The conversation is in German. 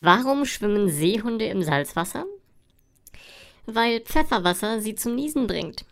Warum schwimmen Seehunde im Salzwasser? Weil Pfefferwasser sie zum Niesen bringt.